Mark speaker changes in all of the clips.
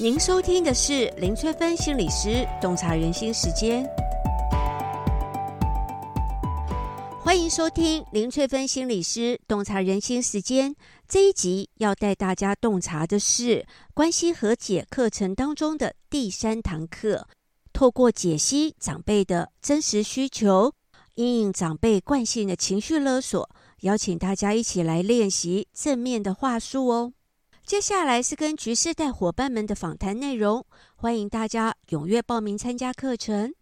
Speaker 1: 您收听的是林翠芬心理师洞察人心时间，欢迎收听林翠芬心理师洞察人心时间。这一集要带大家洞察的是关系和解课程当中的第三堂课，透过解析长辈的真实需求，因应长辈惯性的情绪勒索，邀请大家一起来练习正面的话术哦。接下来是跟局世代伙伴们的访谈内容，欢迎大家踊跃报名参加课程。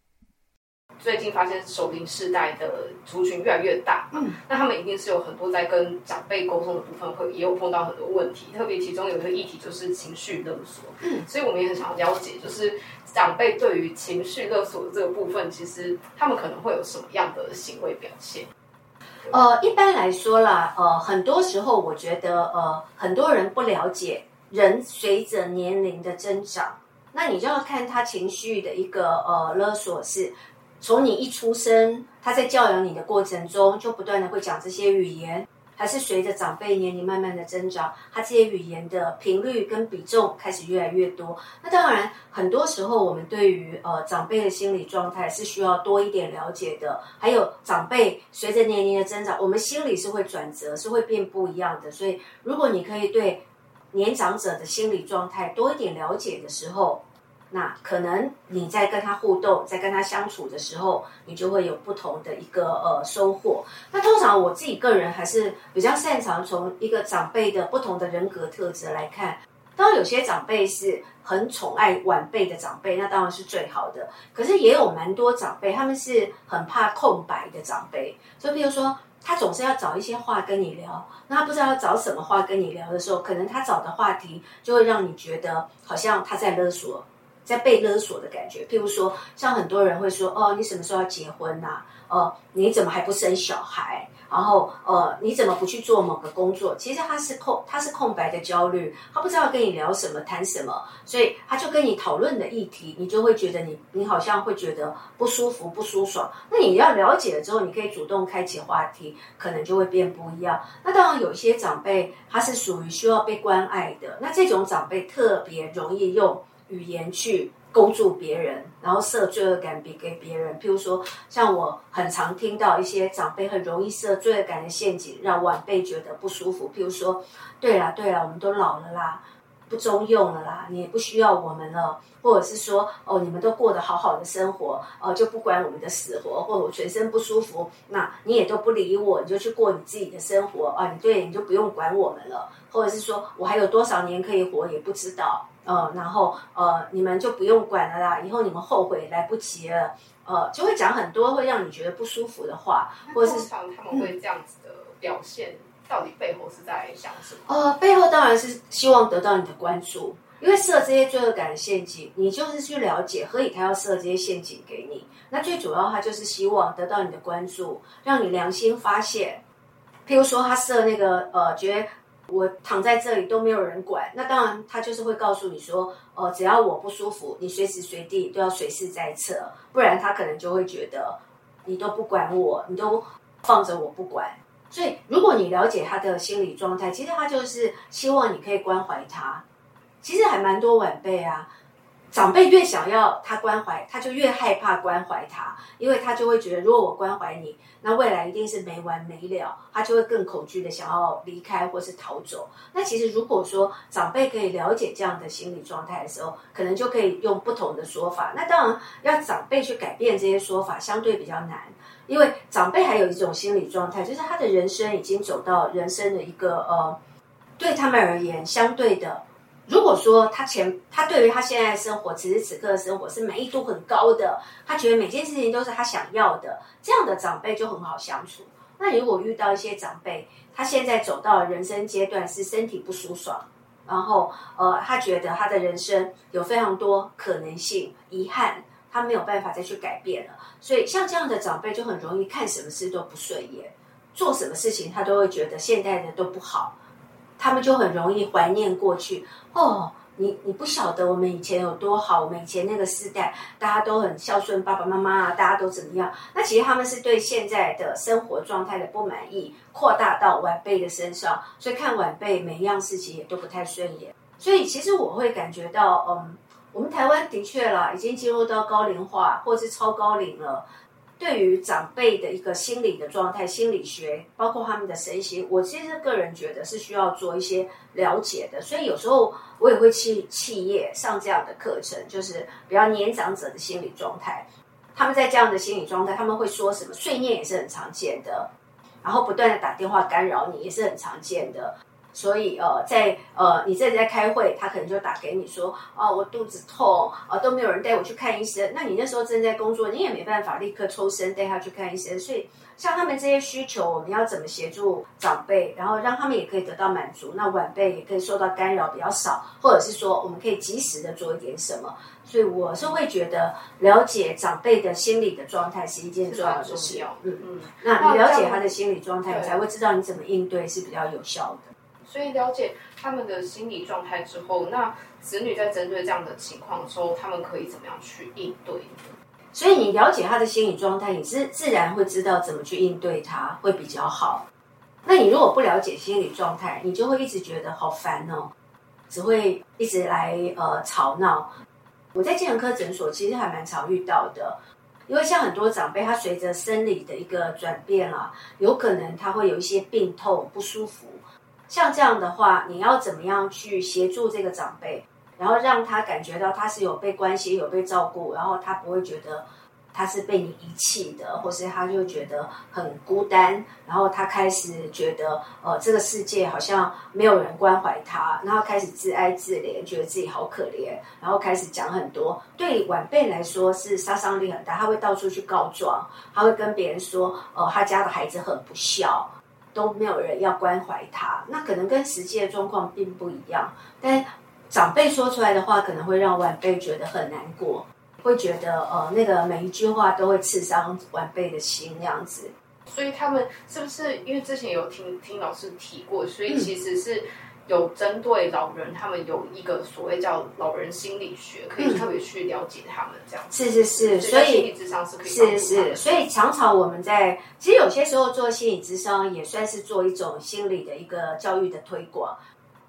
Speaker 2: 最近发现守龄世代的族群越来越大，嗯，那他们一定是有很多在跟长辈沟通的部分，会也有碰到很多问题，特别其中有一个议题就是情绪勒索，嗯，所以我们也很想要了解，就是长辈对于情绪勒索的这个部分，其实他们可能会有什么样的行为表现？
Speaker 3: 呃，一般来说啦，呃，很多时候我觉得，呃，很多人不了解人随着年龄的增长，那你就要看他情绪的一个呃勒索是，从你一出生，他在教养你的过程中，就不断的会讲这些语言。还是随着长辈年龄慢慢的增长，他这些语言的频率跟比重开始越来越多。那当然，很多时候我们对于呃长辈的心理状态是需要多一点了解的。还有长辈随着年龄的增长，我们心理是会转折，是会变不一样的。所以，如果你可以对年长者的心理状态多一点了解的时候，那可能你在跟他互动，在跟他相处的时候，你就会有不同的一个呃收获。那通常我自己个人还是比较擅长从一个长辈的不同的人格特质来看。当然有些长辈是很宠爱晚辈的长辈，那当然是最好的。可是也有蛮多长辈，他们是很怕空白的长辈。就比如说，他总是要找一些话跟你聊，那他不知道要找什么话跟你聊的时候，可能他找的话题就会让你觉得好像他在勒索。在被勒索的感觉，譬如说，像很多人会说：“哦，你什么时候要结婚呐？哦，你怎么还不生小孩？然后，呃，你怎么不去做某个工作？”其实他是空，他是空白的焦虑，他不知道跟你聊什么，谈什么，所以他就跟你讨论的议题，你就会觉得你，你好像会觉得不舒服、不舒爽。那你要了解了之后，你可以主动开启话题，可能就会变不一样。那当然，有些长辈他是属于需要被关爱的，那这种长辈特别容易用。语言去勾住别人，然后设罪恶感比给别人。譬如说，像我很常听到一些长辈很容易设罪恶感的陷阱，让晚辈觉得不舒服。譬如说，对啦对啦，我们都老了啦，不中用了啦，你也不需要我们了。或者是说，哦，你们都过得好好的生活，哦，就不管我们的死活，或者我全身不舒服，那你也都不理我，你就去过你自己的生活啊。你对，你就不用管我们了。或者是说我还有多少年可以活也不知道。呃，然后呃，你们就不用管了啦，以后你们后悔来不及了，呃，就会讲很多会让你觉得不舒服的话，或者是
Speaker 2: 他们会这样子的表现，嗯、到底背后是在想什么？
Speaker 3: 呃，背后当然是希望得到你的关注，因为设这些罪恶感的陷阱，你就是去了解，何以他要设这些陷阱给你？那最主要他就是希望得到你的关注，让你良心发现。譬如说他设那个呃，觉得。我躺在这里都没有人管，那当然他就是会告诉你说，哦，只要我不舒服，你随时随地都要随时在测，不然他可能就会觉得你都不管我，你都放着我不管。所以如果你了解他的心理状态，其实他就是希望你可以关怀他。其实还蛮多晚辈啊。长辈越想要他关怀，他就越害怕关怀他，因为他就会觉得，如果我关怀你，那未来一定是没完没了，他就会更恐惧的想要离开或是逃走。那其实如果说长辈可以了解这样的心理状态的时候，可能就可以用不同的说法。那当然要长辈去改变这些说法，相对比较难，因为长辈还有一种心理状态，就是他的人生已经走到人生的一个呃，对他们而言相对的。如果说他前他对于他现在的生活，此时此刻的生活是满意度很高的，他觉得每件事情都是他想要的，这样的长辈就很好相处。那如果遇到一些长辈，他现在走到人生阶段是身体不舒爽，然后呃，他觉得他的人生有非常多可能性，遗憾他没有办法再去改变了，所以像这样的长辈就很容易看什么事都不顺眼，做什么事情他都会觉得现在的都不好。他们就很容易怀念过去哦，你你不晓得我们以前有多好，我们以前那个时代大家都很孝顺爸爸妈妈啊，大家都怎么样？那其实他们是对现在的生活状态的不满意，扩大到晚辈的身上，所以看晚辈每一样事情也都不太顺眼。所以其实我会感觉到，嗯，我们台湾的确啦，已经进入到高龄化或是超高龄了。对于长辈的一个心理的状态、心理学，包括他们的身心，我其实个人觉得是需要做一些了解的。所以有时候我也会去企业上这样的课程，就是比较年长者的心理状态。他们在这样的心理状态，他们会说什么？碎念也是很常见的，然后不断的打电话干扰你也是很常见的。所以呃，在呃，你这里在开会，他可能就打给你说，哦，我肚子痛，啊，都没有人带我去看医生。那你那时候正在工作，你也没办法立刻抽身带他去看医生。所以，像他们这些需求，我们要怎么协助长辈，然后让他们也可以得到满足，那晚辈也可以受到干扰比较少，或者是说，我们可以及时的做一点什么。所以，我是会觉得了解长辈的心理的状态是一件重要的事。嗯嗯，那你了解他的心理状态，你才会知道你怎么应对是比较有效的。
Speaker 2: 所以了解他们的心理状态之后，那子女在针对这样的情况的时候，他们可以怎么样去应对？
Speaker 3: 所以你了解他的心理状态，你是自然会知道怎么去应对他会比较好。那你如果不了解心理状态，你就会一直觉得好烦哦，只会一直来呃吵闹。我在精神科诊所其实还蛮常遇到的，因为像很多长辈，他随着生理的一个转变啊，有可能他会有一些病痛不舒服。像这样的话，你要怎么样去协助这个长辈，然后让他感觉到他是有被关心、有被照顾，然后他不会觉得他是被你遗弃的，或是他就觉得很孤单，然后他开始觉得呃这个世界好像没有人关怀他，然后开始自哀自怜，觉得自己好可怜，然后开始讲很多，对晚辈来说是杀伤力很大，他会到处去告状，他会跟别人说，呃他家的孩子很不孝。都没有人要关怀他，那可能跟实际的状况并不一样。但长辈说出来的话，可能会让晚辈觉得很难过，会觉得呃，那个每一句话都会刺伤晚辈的心那样子。
Speaker 2: 所以他们是不是因为之前有听听老师提过，所以其实是。嗯有针对老人，他们有一个所谓叫老人心理学，可以特别去了解他们这样子。
Speaker 3: 是是是，所以
Speaker 2: 心理智商是可以
Speaker 3: 是是，所以常常我们在其实有些时候做心理智商也算是做一种心理的一个教育的推广，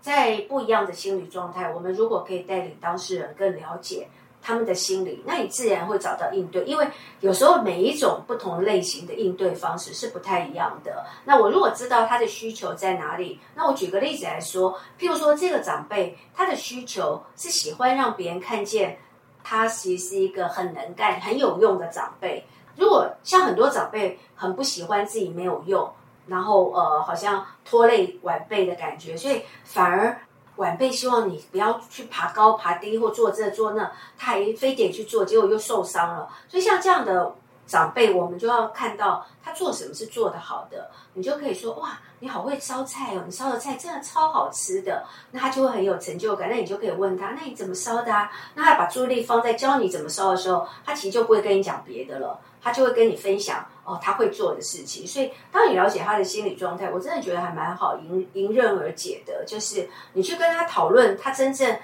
Speaker 3: 在不一样的心理状态，我们如果可以带领当事人更了解。他们的心理，那你自然会找到应对，因为有时候每一种不同类型的应对方式是不太一样的。那我如果知道他的需求在哪里，那我举个例子来说，譬如说这个长辈他的需求是喜欢让别人看见他其实是一个很能干、很有用的长辈。如果像很多长辈很不喜欢自己没有用，然后呃好像拖累晚辈的感觉，所以反而。晚辈希望你不要去爬高爬低或做这做那，他还非得去做，结果又受伤了。所以像这样的长辈，我们就要看到他做什么是做得好的，你就可以说哇，你好会烧菜哦，你烧的菜真的超好吃的，那他就会很有成就感。那你就可以问他，那你怎么烧的啊？那他把注意力放在教你怎么烧的时候，他其实就不会跟你讲别的了。他就会跟你分享哦，他会做的事情。所以，当你了解他的心理状态，我真的觉得还蛮好迎迎刃而解的。就是你去跟他讨论他真正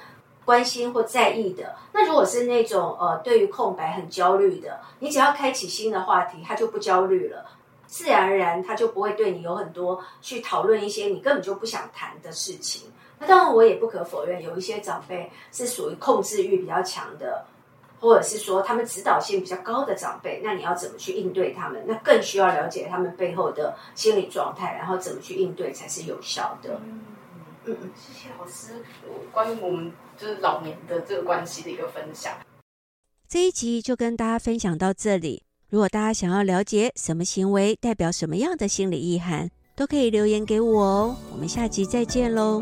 Speaker 3: 关心或在意的。那如果是那种呃，对于空白很焦虑的，你只要开启新的话题，他就不焦虑了，自然而然他就不会对你有很多去讨论一些你根本就不想谈的事情。那当然，我也不可否认，有一些长辈是属于控制欲比较强的。或者是说他们指导性比较高的长辈，那你要怎么去应对他们？那更需要了解他们背后的心理状态，然后怎么去应对才是有效的。嗯
Speaker 2: 嗯嗯，谢谢老师，关于我们就是老年的这个关系的一个分享。
Speaker 1: 这一集就跟大家分享到这里。如果大家想要了解什么行为代表什么样的心理意涵，都可以留言给我哦。我们下集再见喽。